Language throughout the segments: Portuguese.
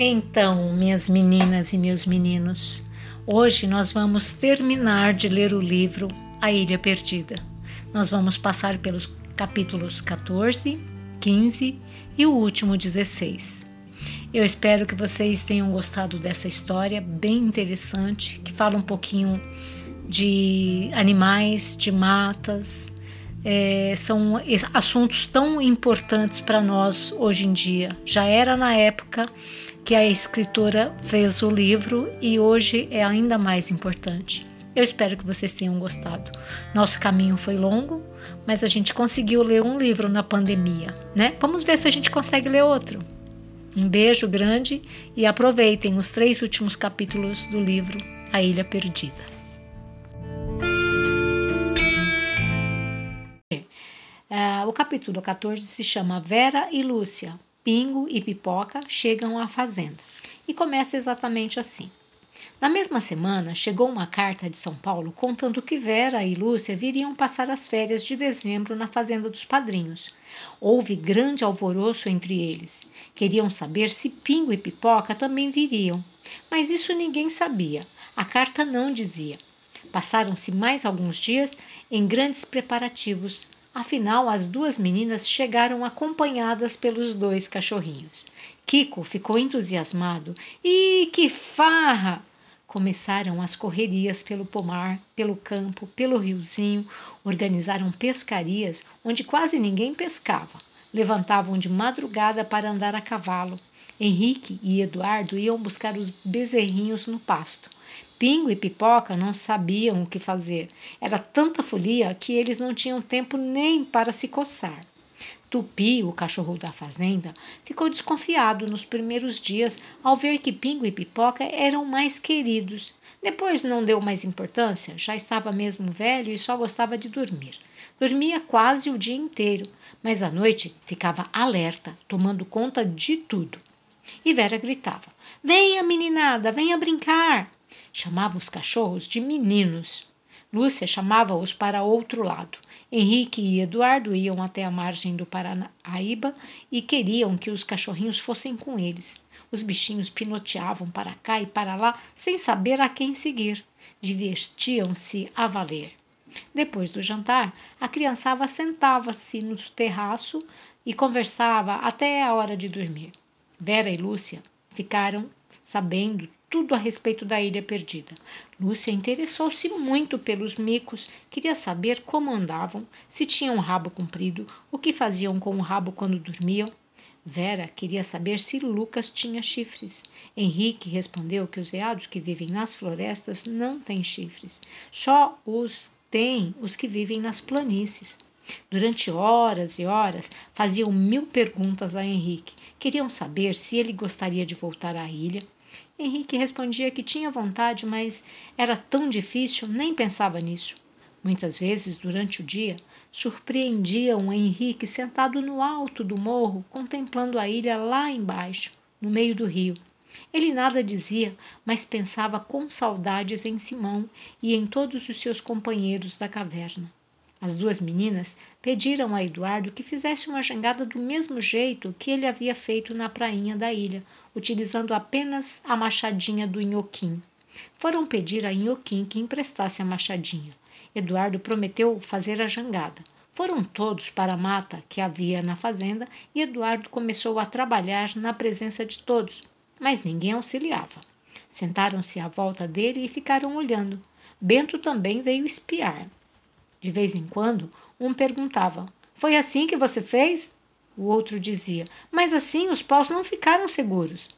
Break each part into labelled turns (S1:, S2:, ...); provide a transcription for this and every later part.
S1: Então, minhas meninas e meus meninos, hoje nós vamos terminar de ler o livro A Ilha Perdida. Nós vamos passar pelos capítulos 14, 15 e o último 16. Eu espero que vocês tenham gostado dessa história bem interessante, que fala um pouquinho de animais, de matas, é, são assuntos tão importantes para nós hoje em dia. Já era na época que a escritora fez o livro e hoje é ainda mais importante. Eu espero que vocês tenham gostado. Nosso caminho foi longo, mas a gente conseguiu ler um livro na pandemia, né? Vamos ver se a gente consegue ler outro. Um beijo grande e aproveitem os três últimos capítulos do livro A Ilha Perdida. o capítulo 14 se chama Vera e Lúcia, Pingo e Pipoca chegam à fazenda. E começa exatamente assim. Na mesma semana, chegou uma carta de São Paulo contando que Vera e Lúcia viriam passar as férias de dezembro na fazenda dos padrinhos. Houve grande alvoroço entre eles. Queriam saber se Pingo e Pipoca também viriam. Mas isso ninguém sabia. A carta não dizia. Passaram-se mais alguns dias em grandes preparativos. Afinal, as duas meninas chegaram acompanhadas pelos dois cachorrinhos. Kiko ficou entusiasmado. E que farra! Começaram as correrias pelo pomar, pelo campo, pelo riozinho, organizaram pescarias onde quase ninguém pescava. Levantavam de madrugada para andar a cavalo. Henrique e Eduardo iam buscar os bezerrinhos no pasto. Pingo e Pipoca não sabiam o que fazer. Era tanta folia que eles não tinham tempo nem para se coçar. Tupi, o cachorro da fazenda, ficou desconfiado nos primeiros dias ao ver que Pingo e Pipoca eram mais queridos. Depois não deu mais importância, já estava mesmo velho e só gostava de dormir. Dormia quase o dia inteiro, mas à noite ficava alerta, tomando conta de tudo. E Vera gritava: Venha, meninada, venha brincar! Chamava os cachorros de meninos. Lúcia chamava-os para outro lado. Henrique e Eduardo iam até a margem do Paranaíba e queriam que os cachorrinhos fossem com eles. Os bichinhos pinoteavam para cá e para lá sem saber a quem seguir. Divertiam-se a valer. Depois do jantar, a criançada sentava-se no terraço e conversava até a hora de dormir. Vera e Lúcia ficaram sabendo tudo a respeito da ilha perdida. Lúcia interessou-se muito pelos micos, queria saber como andavam, se tinham um rabo comprido, o que faziam com o rabo quando dormiam. Vera queria saber se Lucas tinha chifres. Henrique respondeu que os veados que vivem nas florestas não têm chifres, só os têm os que vivem nas planícies. Durante horas e horas faziam mil perguntas a Henrique. Queriam saber se ele gostaria de voltar à ilha, Henrique respondia que tinha vontade, mas era tão difícil, nem pensava nisso. Muitas vezes, durante o dia, surpreendiam Henrique sentado no alto do morro, contemplando a ilha lá embaixo, no meio do rio. Ele nada dizia, mas pensava com saudades em Simão e em todos os seus companheiros da caverna. As duas meninas pediram a Eduardo que fizesse uma jangada do mesmo jeito que ele havia feito na prainha da ilha, utilizando apenas a machadinha do Inhoquim. Foram pedir a Inhoquim que emprestasse a machadinha. Eduardo prometeu fazer a jangada. Foram todos para a mata que havia na fazenda e Eduardo começou a trabalhar na presença de todos, mas ninguém auxiliava. Sentaram-se à volta dele e ficaram olhando. Bento também veio espiar. De vez em quando, um perguntava: Foi assim que você fez? O outro dizia: Mas assim os paus não ficaram seguros.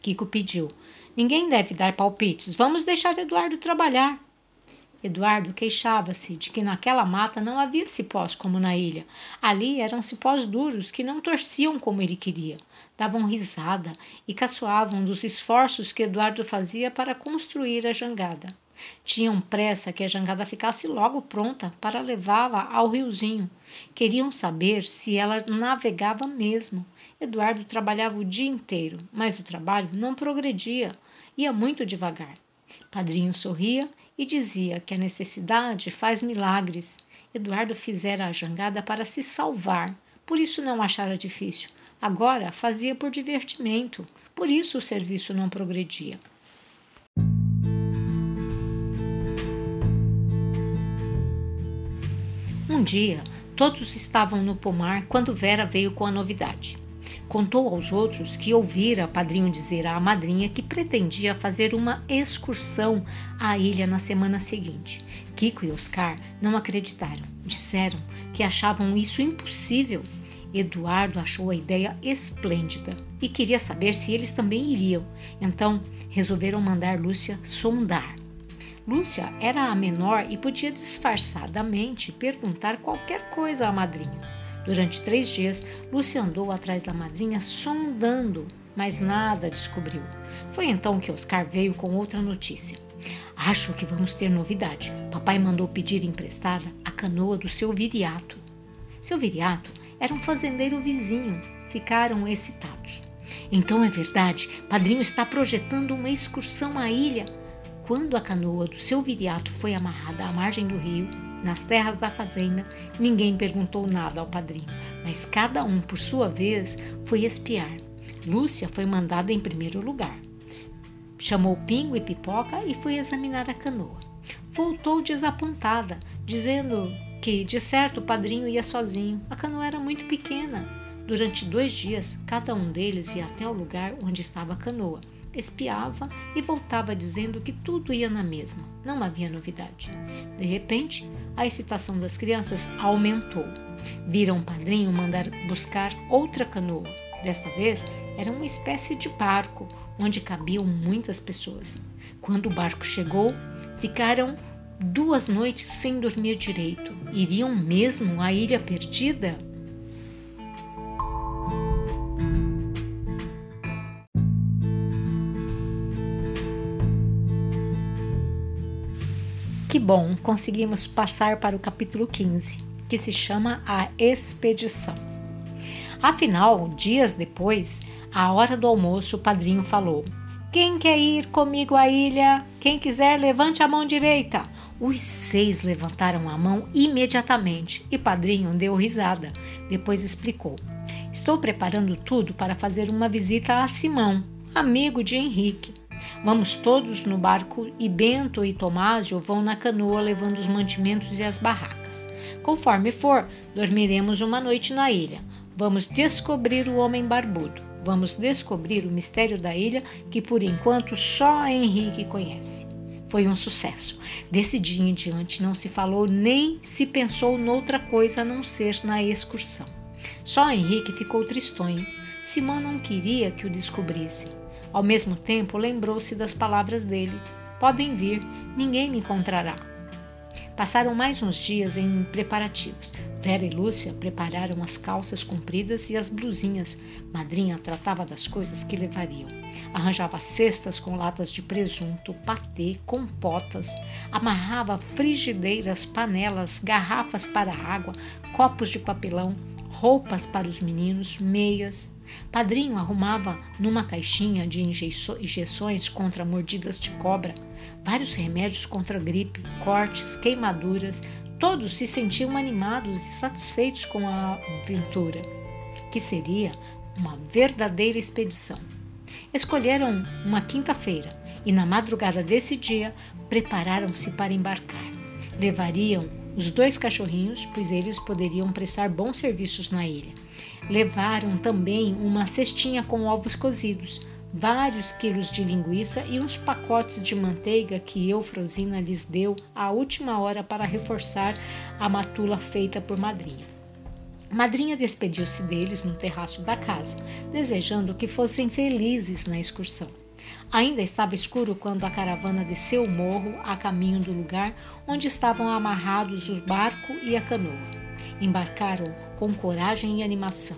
S1: Kiko pediu: Ninguém deve dar palpites, vamos deixar Eduardo trabalhar. Eduardo queixava-se de que naquela mata não havia cipós como na ilha. Ali eram cipós duros que não torciam como ele queria. Davam risada e caçoavam dos esforços que Eduardo fazia para construir a jangada. Tinham pressa que a jangada ficasse logo pronta para levá-la ao riozinho. Queriam saber se ela navegava mesmo. Eduardo trabalhava o dia inteiro, mas o trabalho não progredia, ia muito devagar. Padrinho sorria e dizia que a necessidade faz milagres. Eduardo fizera a jangada para se salvar, por isso não achara difícil, Agora fazia por divertimento, por isso o serviço não progredia. Um dia, todos estavam no pomar quando Vera veio com a novidade. Contou aos outros que ouvira padrinho dizer à madrinha que pretendia fazer uma excursão à ilha na semana seguinte. Kiko e Oscar não acreditaram. Disseram que achavam isso impossível. Eduardo achou a ideia esplêndida e queria saber se eles também iriam. Então, resolveram mandar Lúcia sondar. Lúcia era a menor e podia disfarçadamente perguntar qualquer coisa à madrinha. Durante três dias, Lúcia andou atrás da madrinha sondando, mas nada descobriu. Foi então que Oscar veio com outra notícia. Acho que vamos ter novidade. Papai mandou pedir emprestada a canoa do seu viriato. Seu viriato era um fazendeiro vizinho. Ficaram excitados. Então é verdade, padrinho está projetando uma excursão à ilha. Quando a canoa do seu viriato foi amarrada à margem do rio, nas terras da fazenda, ninguém perguntou nada ao padrinho, mas cada um, por sua vez, foi espiar. Lúcia foi mandada em primeiro lugar. Chamou Pingo e Pipoca e foi examinar a canoa. Voltou desapontada, dizendo que, de certo, o padrinho ia sozinho. A canoa era muito pequena. Durante dois dias, cada um deles ia até o lugar onde estava a canoa espiava e voltava dizendo que tudo ia na mesma, não havia novidade. De repente, a excitação das crianças aumentou. Viram o padrinho mandar buscar outra canoa. Desta vez, era uma espécie de barco onde cabiam muitas pessoas. Quando o barco chegou, ficaram duas noites sem dormir direito. Iriam mesmo à ilha perdida? Que bom, conseguimos passar para o capítulo 15, que se chama A Expedição. Afinal, dias depois, à hora do almoço, o padrinho falou: Quem quer ir comigo à ilha? Quem quiser, levante a mão direita. Os seis levantaram a mão imediatamente e padrinho deu risada. Depois explicou: Estou preparando tudo para fazer uma visita a Simão, amigo de Henrique. Vamos todos no barco e Bento e Tomásio vão na canoa levando os mantimentos e as barracas. Conforme for, dormiremos uma noite na ilha. Vamos descobrir o homem barbudo. Vamos descobrir o mistério da ilha que por enquanto só Henrique conhece. Foi um sucesso. Desse dia em diante não se falou nem se pensou noutra coisa a não ser na excursão. Só Henrique ficou tristonho. Simão não queria que o descobrissem. Ao mesmo tempo, lembrou-se das palavras dele: Podem vir, ninguém me encontrará. Passaram mais uns dias em preparativos. Vera e Lúcia prepararam as calças compridas e as blusinhas. Madrinha tratava das coisas que levariam. Arranjava cestas com latas de presunto, patê, compotas. Amarrava frigideiras, panelas, garrafas para água, copos de papelão, roupas para os meninos, meias. Padrinho arrumava numa caixinha de injeções contra mordidas de cobra, vários remédios contra gripe, cortes, queimaduras. Todos se sentiam animados e satisfeitos com a aventura, que seria uma verdadeira expedição. Escolheram uma quinta-feira e, na madrugada desse dia, prepararam-se para embarcar. Levariam os dois cachorrinhos, pois eles poderiam prestar bons serviços na ilha. Levaram também uma cestinha com ovos cozidos, vários quilos de linguiça e uns pacotes de manteiga que Eufrosina lhes deu à última hora para reforçar a matula feita por madrinha. Madrinha despediu-se deles no terraço da casa, desejando que fossem felizes na excursão. Ainda estava escuro quando a caravana desceu o morro a caminho do lugar onde estavam amarrados o barco e a canoa. Embarcaram com coragem e animação.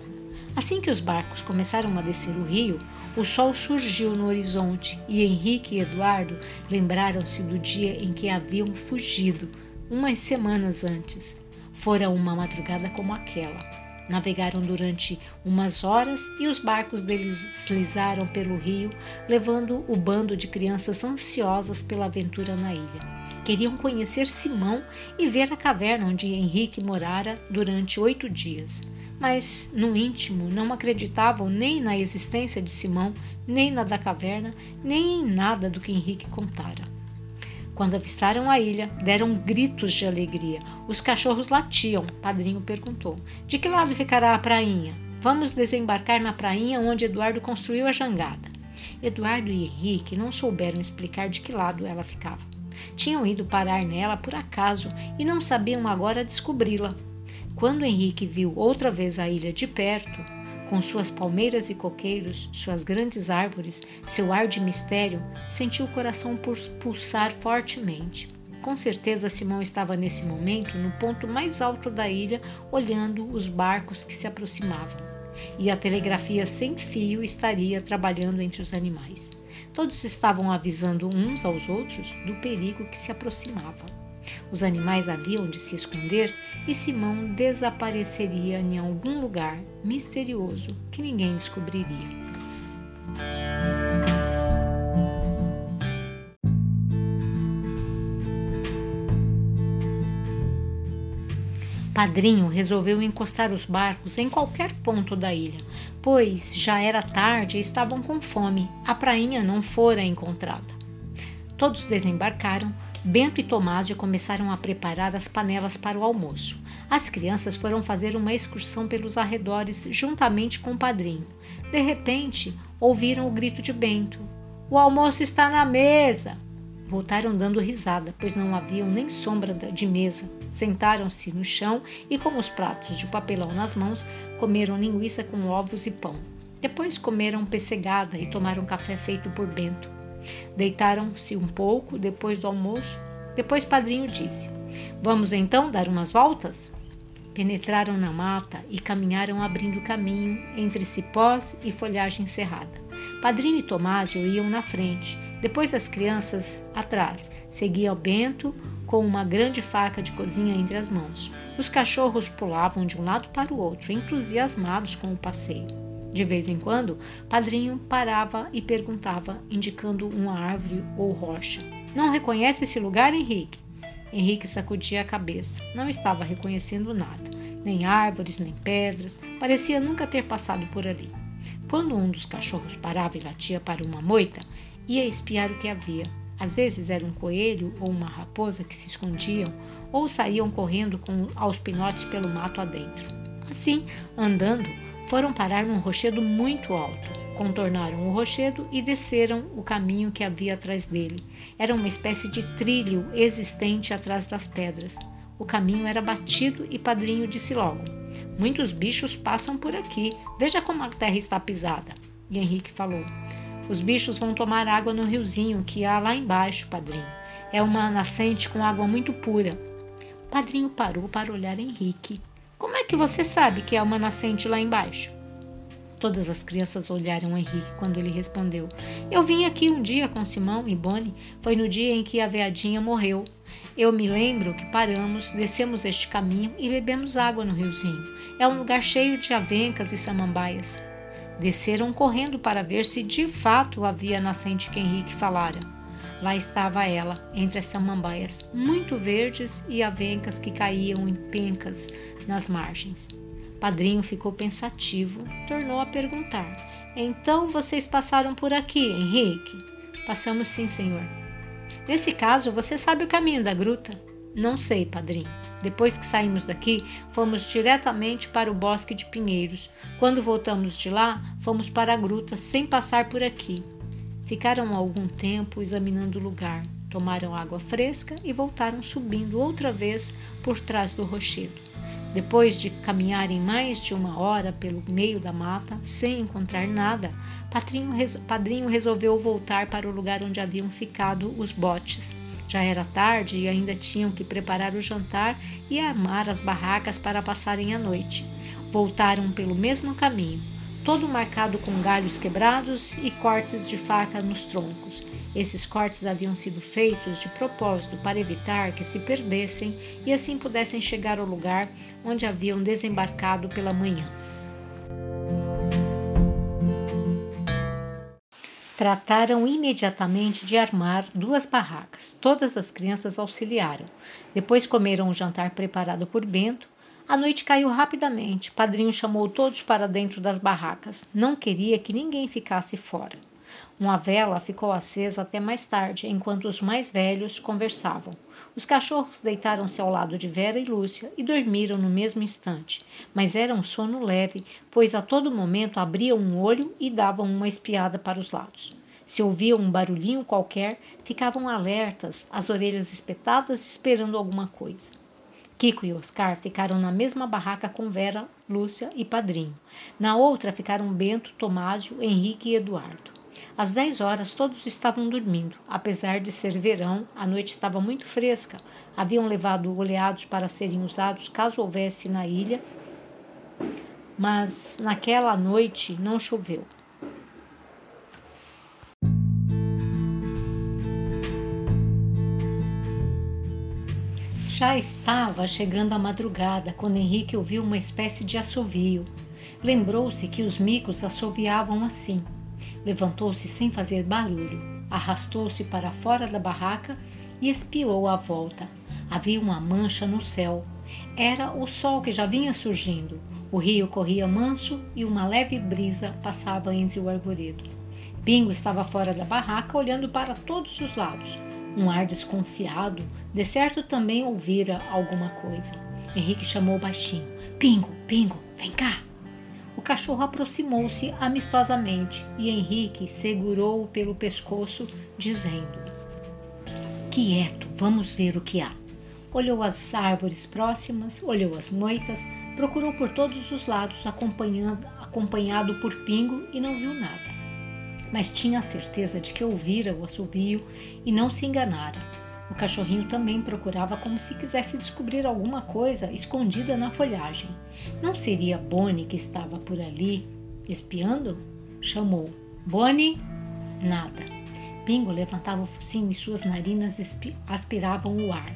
S1: Assim que os barcos começaram a descer o rio, o sol surgiu no horizonte e Henrique e Eduardo lembraram-se do dia em que haviam fugido, umas semanas antes. Fora uma madrugada como aquela. Navegaram durante umas horas e os barcos deslizaram pelo rio, levando o bando de crianças ansiosas pela aventura na ilha. Queriam conhecer Simão e ver a caverna onde Henrique morara durante oito dias. mas no íntimo não acreditavam nem na existência de Simão, nem na da caverna, nem em nada do que Henrique contara. Quando avistaram a ilha, deram gritos de alegria. Os cachorros latiam. Padrinho perguntou: De que lado ficará a prainha? Vamos desembarcar na prainha onde Eduardo construiu a jangada. Eduardo e Henrique não souberam explicar de que lado ela ficava. Tinham ido parar nela por acaso e não sabiam agora descobri-la. Quando Henrique viu outra vez a ilha de perto, com suas palmeiras e coqueiros, suas grandes árvores, seu ar de mistério, sentiu o coração pulsar fortemente. Com certeza, Simão estava nesse momento no ponto mais alto da ilha, olhando os barcos que se aproximavam. E a telegrafia sem fio estaria trabalhando entre os animais. Todos estavam avisando uns aos outros do perigo que se aproximava. Os animais haviam de se esconder e Simão desapareceria em algum lugar misterioso que ninguém descobriria. Padrinho resolveu encostar os barcos em qualquer ponto da ilha, pois já era tarde e estavam com fome. A prainha não fora encontrada. Todos desembarcaram, Bento e Tomásio começaram a preparar as panelas para o almoço. As crianças foram fazer uma excursão pelos arredores juntamente com o padrinho. De repente, ouviram o grito de Bento: O almoço está na mesa! Voltaram dando risada, pois não haviam nem sombra de mesa. Sentaram-se no chão e, com os pratos de papelão nas mãos, comeram linguiça com ovos e pão. Depois comeram pessegada e tomaram café feito por Bento. Deitaram-se um pouco depois do almoço. Depois Padrinho disse: Vamos então dar umas voltas? Penetraram na mata e caminharam abrindo caminho entre cipós e folhagem cerrada. Padrinho e Tomásio iam na frente, depois as crianças atrás. Seguia Bento com uma grande faca de cozinha entre as mãos. Os cachorros pulavam de um lado para o outro, entusiasmados com o passeio. De vez em quando, Padrinho parava e perguntava, indicando uma árvore ou rocha: Não reconhece esse lugar, Henrique? Henrique sacudia a cabeça. Não estava reconhecendo nada, nem árvores, nem pedras. Parecia nunca ter passado por ali. Quando um dos cachorros parava e latia para uma moita, ia espiar o que havia. Às vezes era um coelho ou uma raposa que se escondiam ou saíam correndo com, aos pinotes pelo mato adentro. Assim, andando, foram parar num rochedo muito alto. Contornaram o rochedo e desceram o caminho que havia atrás dele. Era uma espécie de trilho existente atrás das pedras. O caminho era batido e Padrinho disse logo: Muitos bichos passam por aqui. Veja como a terra está pisada. E Henrique falou: Os bichos vão tomar água no riozinho que há lá embaixo, Padrinho. É uma nascente com água muito pura. Padrinho parou para olhar Henrique. Que você sabe que é uma nascente lá embaixo? Todas as crianças olharam Henrique quando ele respondeu: Eu vim aqui um dia com Simão e Bonnie. Foi no dia em que a veadinha morreu. Eu me lembro que paramos, descemos este caminho e bebemos água no riozinho. É um lugar cheio de avencas e samambaias. Desceram correndo para ver se de fato havia a nascente que Henrique falara. Lá estava ela, entre as samambaias, muito verdes e avencas que caíam em pencas nas margens. Padrinho ficou pensativo, tornou a perguntar: Então vocês passaram por aqui, Henrique? Passamos sim, senhor. Nesse caso, você sabe o caminho da gruta? Não sei, padrinho. Depois que saímos daqui, fomos diretamente para o bosque de pinheiros. Quando voltamos de lá, fomos para a gruta sem passar por aqui. Ficaram algum tempo examinando o lugar, tomaram água fresca e voltaram subindo outra vez por trás do rochedo. Depois de caminharem mais de uma hora pelo meio da mata, sem encontrar nada, Padrinho, resolveu voltar para o lugar onde haviam ficado os botes. Já era tarde e ainda tinham que preparar o jantar e armar as barracas para passarem a noite. Voltaram pelo mesmo caminho, todo marcado com galhos quebrados e cortes de faca nos troncos. Esses cortes haviam sido feitos de propósito para evitar que se perdessem e assim pudessem chegar ao lugar onde haviam desembarcado pela manhã. Trataram imediatamente de armar duas barracas. Todas as crianças auxiliaram. Depois comeram o jantar preparado por Bento, A noite caiu rapidamente. Padrinho chamou todos para dentro das barracas. Não queria que ninguém ficasse fora. Uma vela ficou acesa até mais tarde, enquanto os mais velhos conversavam. Os cachorros deitaram-se ao lado de Vera e Lúcia e dormiram no mesmo instante, mas era um sono leve, pois a todo momento abriam um olho e davam uma espiada para os lados. Se ouviam um barulhinho qualquer, ficavam alertas, as orelhas espetadas, esperando alguma coisa. Kiko e Oscar ficaram na mesma barraca com Vera, Lúcia e Padrinho. Na outra ficaram Bento, Tomásio, Henrique e Eduardo. Às 10 horas todos estavam dormindo. Apesar de ser verão, a noite estava muito fresca. Haviam levado oleados para serem usados caso houvesse na ilha, mas naquela noite não choveu. Já estava chegando a madrugada quando Henrique ouviu uma espécie de assovio. Lembrou-se que os micos assoviavam assim. Levantou-se sem fazer barulho, arrastou-se para fora da barraca e espiou à volta. Havia uma mancha no céu. Era o sol que já vinha surgindo. O rio corria manso e uma leve brisa passava entre o arvoredo. Pingo estava fora da barraca, olhando para todos os lados. Um ar desconfiado, de certo também ouvira alguma coisa. Henrique chamou baixinho: Pingo, Pingo, vem cá! Cachorro aproximou-se amistosamente e Henrique segurou-o pelo pescoço, dizendo: Quieto, vamos ver o que há. Olhou as árvores próximas, olhou as moitas, procurou por todos os lados, acompanhado por Pingo, e não viu nada. Mas tinha certeza de que ouvira o assobio e não se enganara. O cachorrinho também procurava como se quisesse descobrir alguma coisa escondida na folhagem. Não seria Bonnie que estava por ali, espiando? Chamou. Bonnie? Nada. Pingo levantava o focinho e suas narinas aspiravam o ar.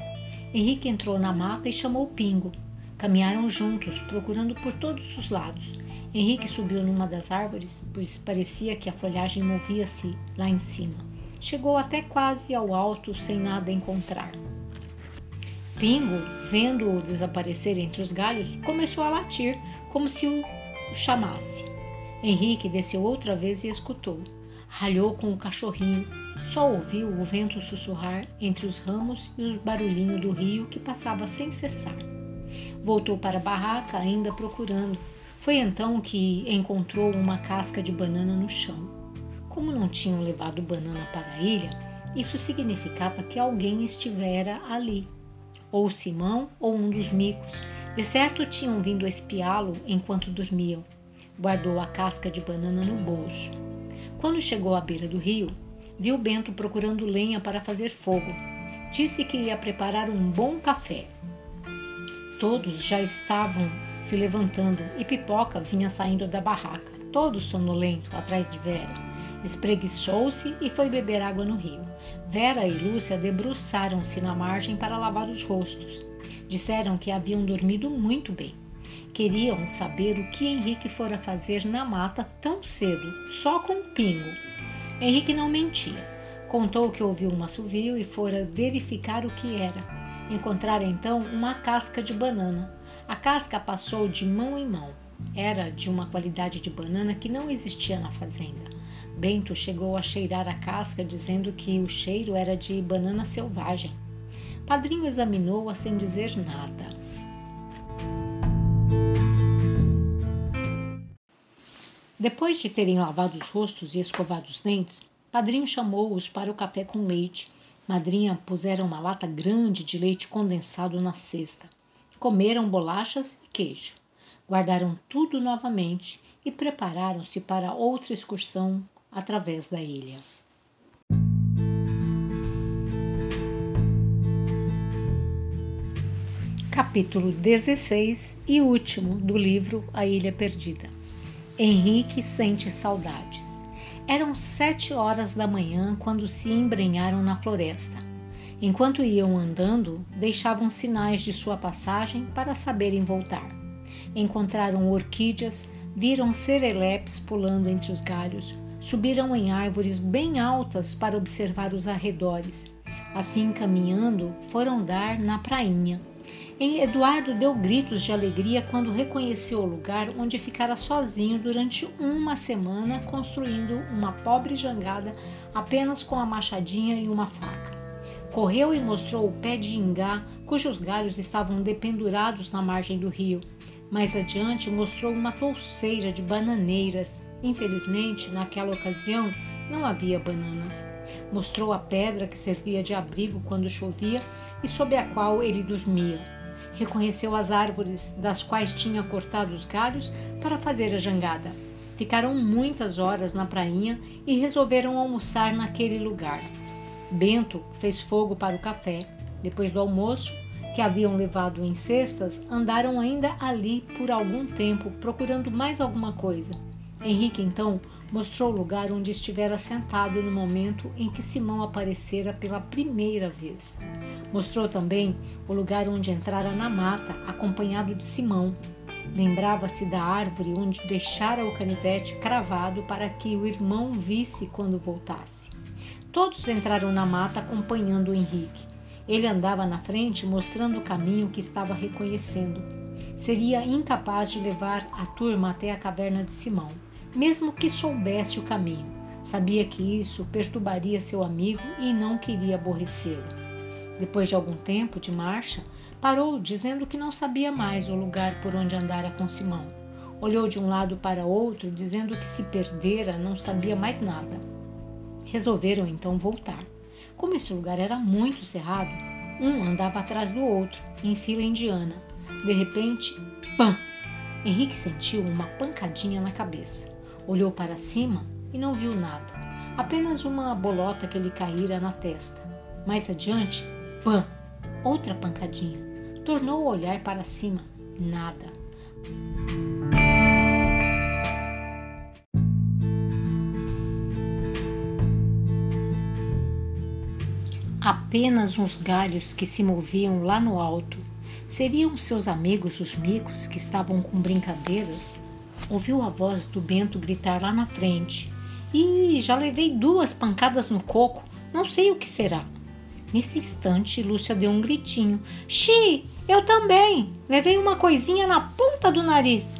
S1: Henrique entrou na mata e chamou Pingo. Caminharam juntos, procurando por todos os lados. Henrique subiu numa das árvores, pois parecia que a folhagem movia-se lá em cima. Chegou até quase ao alto sem nada encontrar. Pingo, vendo-o desaparecer entre os galhos, começou a latir, como se o chamasse. Henrique desceu outra vez e escutou. Ralhou com o cachorrinho. Só ouviu o vento sussurrar entre os ramos e o barulhinho do rio que passava sem cessar. Voltou para a barraca, ainda procurando. Foi então que encontrou uma casca de banana no chão. Como não tinham levado banana para a ilha, isso significava que alguém estivera ali. Ou Simão ou um dos micos. De certo tinham vindo espiá-lo enquanto dormiam. Guardou a casca de banana no bolso. Quando chegou à beira do rio, viu Bento procurando lenha para fazer fogo. Disse que ia preparar um bom café. Todos já estavam se levantando e Pipoca vinha saindo da barraca, todo sonolento, atrás de Vera. Espreguiçou-se e foi beber água no rio. Vera e Lúcia debruçaram-se na margem para lavar os rostos. Disseram que haviam dormido muito bem. Queriam saber o que Henrique fora fazer na mata tão cedo, só com um pingo. Henrique não mentia. Contou que ouviu um assovio e fora verificar o que era. Encontraram então uma casca de banana. A casca passou de mão em mão. Era de uma qualidade de banana que não existia na fazenda. Bento chegou a cheirar a casca, dizendo que o cheiro era de banana selvagem. Padrinho examinou-a sem dizer nada. Depois de terem lavado os rostos e escovado os dentes, Padrinho chamou-os para o café com leite. Madrinha puseram uma lata grande de leite condensado na cesta. Comeram bolachas e queijo. Guardaram tudo novamente e prepararam-se para outra excursão através da ilha. Capítulo 16 e último do livro A Ilha Perdida. Henrique sente saudades. Eram sete horas da manhã quando se embrenharam na floresta. Enquanto iam andando, deixavam sinais de sua passagem para saberem voltar. Encontraram orquídeas, viram serelepes pulando entre os galhos, Subiram em árvores bem altas para observar os arredores. Assim, caminhando, foram dar na prainha. Eduardo deu gritos de alegria quando reconheceu o lugar onde ficara sozinho durante uma semana construindo uma pobre jangada apenas com a machadinha e uma faca. Correu e mostrou o pé de ingá, cujos galhos estavam dependurados na margem do rio. Mais adiante, mostrou uma touceira de bananeiras. Infelizmente, naquela ocasião, não havia bananas. Mostrou a pedra que servia de abrigo quando chovia e sob a qual ele dormia. Reconheceu as árvores das quais tinha cortado os galhos para fazer a jangada. Ficaram muitas horas na prainha e resolveram almoçar naquele lugar. Bento fez fogo para o café. Depois do almoço, que haviam levado em cestas, andaram ainda ali por algum tempo procurando mais alguma coisa. Henrique então mostrou o lugar onde estivera sentado no momento em que Simão aparecera pela primeira vez. Mostrou também o lugar onde entrara na mata, acompanhado de Simão. Lembrava-se da árvore onde deixara o canivete cravado para que o irmão visse quando voltasse. Todos entraram na mata acompanhando Henrique. Ele andava na frente mostrando o caminho que estava reconhecendo. Seria incapaz de levar a turma até a caverna de Simão, mesmo que soubesse o caminho. Sabia que isso perturbaria seu amigo e não queria aborrecê-lo. Depois de algum tempo de marcha, parou, dizendo que não sabia mais o lugar por onde andara com Simão. Olhou de um lado para outro, dizendo que se perdera, não sabia mais nada. Resolveram então voltar. Como esse lugar era muito cerrado, um andava atrás do outro, em fila indiana. De repente, pam! Henrique sentiu uma pancadinha na cabeça. Olhou para cima e não viu nada, apenas uma bolota que lhe caíra na testa. Mais adiante, pam! Outra pancadinha. Tornou a olhar para cima. Nada. apenas uns galhos que se moviam lá no alto. Seriam seus amigos os micos que estavam com brincadeiras? Ouviu a voz do Bento gritar lá na frente. E já levei duas pancadas no coco, não sei o que será. Nesse instante, Lúcia deu um gritinho. Xi, eu também! Levei uma coisinha na ponta do nariz.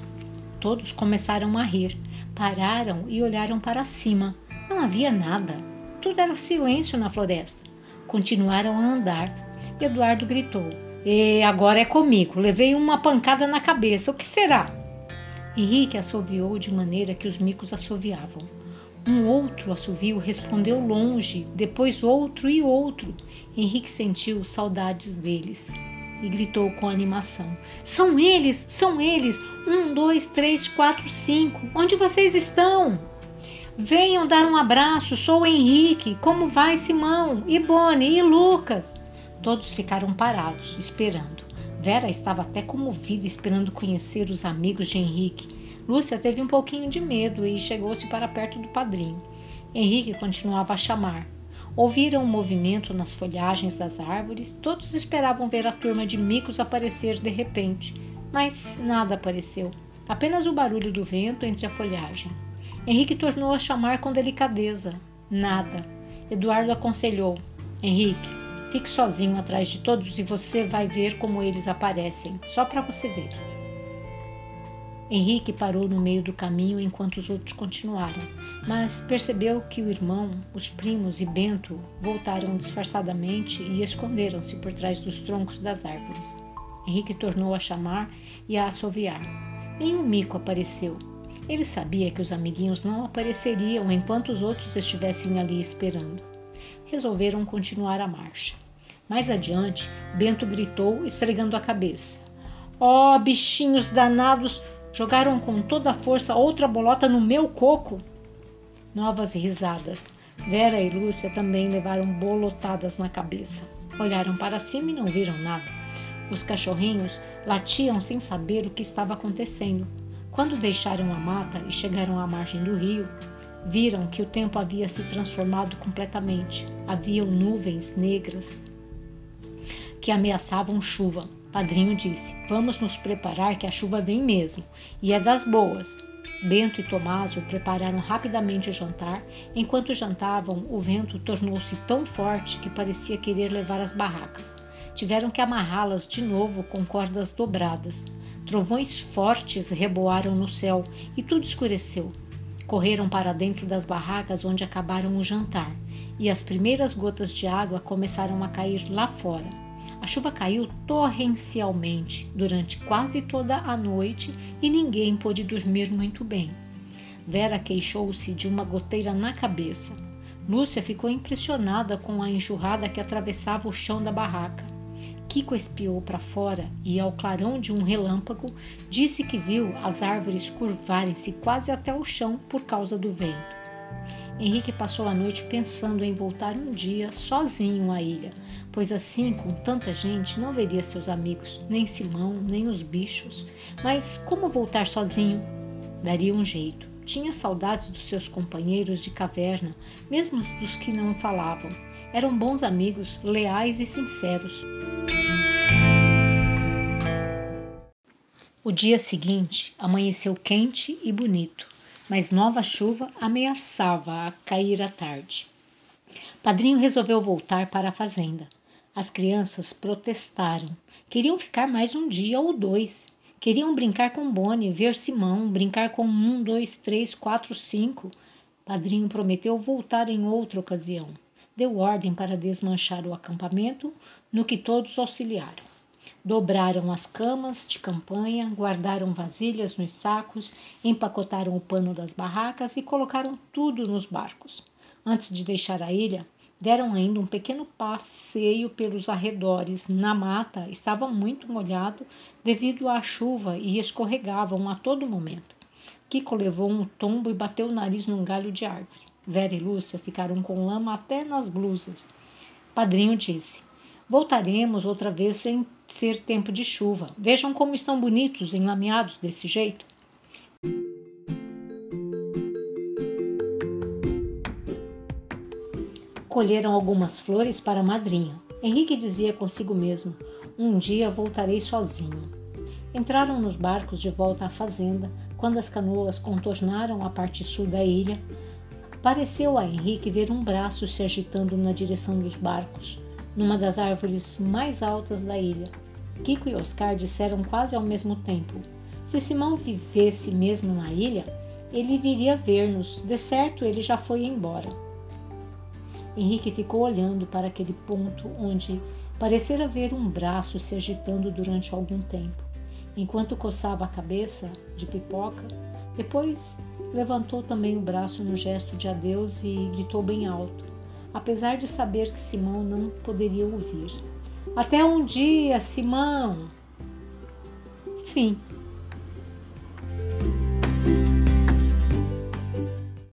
S1: Todos começaram a rir, pararam e olharam para cima. Não havia nada. Tudo era silêncio na floresta. Continuaram a andar. Eduardo gritou: E agora é comigo. Levei uma pancada na cabeça. O que será? Henrique assoviou de maneira que os micos assoviavam. Um outro assovio respondeu longe, depois outro e outro. Henrique sentiu saudades deles e gritou com animação: São eles, são eles! Um, dois, três, quatro, cinco. Onde vocês estão? Venham dar um abraço, sou o Henrique. Como vai, Simão? E Bonnie? E Lucas? Todos ficaram parados, esperando. Vera estava até comovida, esperando conhecer os amigos de Henrique. Lúcia teve um pouquinho de medo e chegou-se para perto do padrinho. Henrique continuava a chamar. Ouviram um movimento nas folhagens das árvores. Todos esperavam ver a turma de micos aparecer de repente, mas nada apareceu. Apenas o barulho do vento entre a folhagem. Henrique tornou a chamar com delicadeza. Nada. Eduardo aconselhou: Henrique, fique sozinho atrás de todos e você vai ver como eles aparecem, só para você ver. Henrique parou no meio do caminho enquanto os outros continuaram, mas percebeu que o irmão, os primos e Bento voltaram disfarçadamente e esconderam-se por trás dos troncos das árvores. Henrique tornou a chamar e a assoviar. Nenhum mico apareceu, ele sabia que os amiguinhos não apareceriam enquanto os outros estivessem ali esperando. Resolveram continuar a marcha. Mais adiante, Bento gritou, esfregando a cabeça: Ó, oh, bichinhos danados! Jogaram com toda a força outra bolota no meu coco! Novas risadas. Vera e Lúcia também levaram bolotadas na cabeça. Olharam para cima e não viram nada. Os cachorrinhos latiam sem saber o que estava acontecendo. Quando deixaram a mata e chegaram à margem do rio, viram que o tempo havia se transformado completamente. Haviam nuvens negras que ameaçavam chuva. Padrinho disse: Vamos nos preparar que a chuva vem mesmo, e é das boas. Bento e Tomásio prepararam rapidamente o jantar. Enquanto jantavam, o vento tornou-se tão forte que parecia querer levar as barracas. tiveram que amarrá-las de novo com cordas dobradas. Trovões fortes reboaram no céu e tudo escureceu. Correram para dentro das barracas onde acabaram o jantar, e as primeiras gotas de água começaram a cair lá fora. A chuva caiu torrencialmente durante quase toda a noite e ninguém pôde dormir muito bem. Vera queixou-se de uma goteira na cabeça. Lúcia ficou impressionada com a enxurrada que atravessava o chão da barraca. Kiko espiou para fora e, ao clarão de um relâmpago, disse que viu as árvores curvarem-se quase até o chão por causa do vento. Henrique passou a noite pensando em voltar um dia sozinho à ilha, pois assim, com tanta gente, não veria seus amigos, nem Simão, nem os bichos. Mas como voltar sozinho? Daria um jeito. Tinha saudades dos seus companheiros de caverna, mesmo dos que não falavam. Eram bons amigos, leais e sinceros. O dia seguinte amanheceu quente e bonito, mas nova chuva ameaçava a cair à tarde. Padrinho resolveu voltar para a fazenda. As crianças protestaram. Queriam ficar mais um dia ou dois. Queriam brincar com Bonnie, ver Simão, brincar com um, dois, três, quatro, cinco. Padrinho prometeu voltar em outra ocasião. Deu ordem para desmanchar o acampamento, no que todos auxiliaram. Dobraram as camas de campanha, guardaram vasilhas nos sacos, empacotaram o pano das barracas e colocaram tudo nos barcos. Antes de deixar a ilha, Deram ainda um pequeno passeio pelos arredores. Na mata estava muito molhado devido à chuva e escorregavam a todo momento. Kiko levou um tombo e bateu o nariz num galho de árvore. Vera e Lúcia ficaram com lama até nas blusas. Padrinho disse: Voltaremos outra vez sem ser tempo de chuva. Vejam como estão bonitos enlameados desse jeito. colheram algumas flores para a madrinha. Henrique dizia consigo mesmo: Um dia voltarei sozinho. Entraram nos barcos de volta à fazenda. Quando as canoas contornaram a parte sul da ilha, pareceu a Henrique ver um braço se agitando na direção dos barcos, numa das árvores mais altas da ilha. Kiko e Oscar disseram quase ao mesmo tempo: Se Simão vivesse mesmo na ilha, ele viria ver-nos. De certo, ele já foi embora. Henrique ficou olhando para aquele ponto onde parecera ver um braço se agitando durante algum tempo, enquanto coçava a cabeça de pipoca. Depois levantou também o braço no gesto de adeus e gritou bem alto, apesar de saber que Simão não poderia ouvir. Até um dia, Simão! Fim.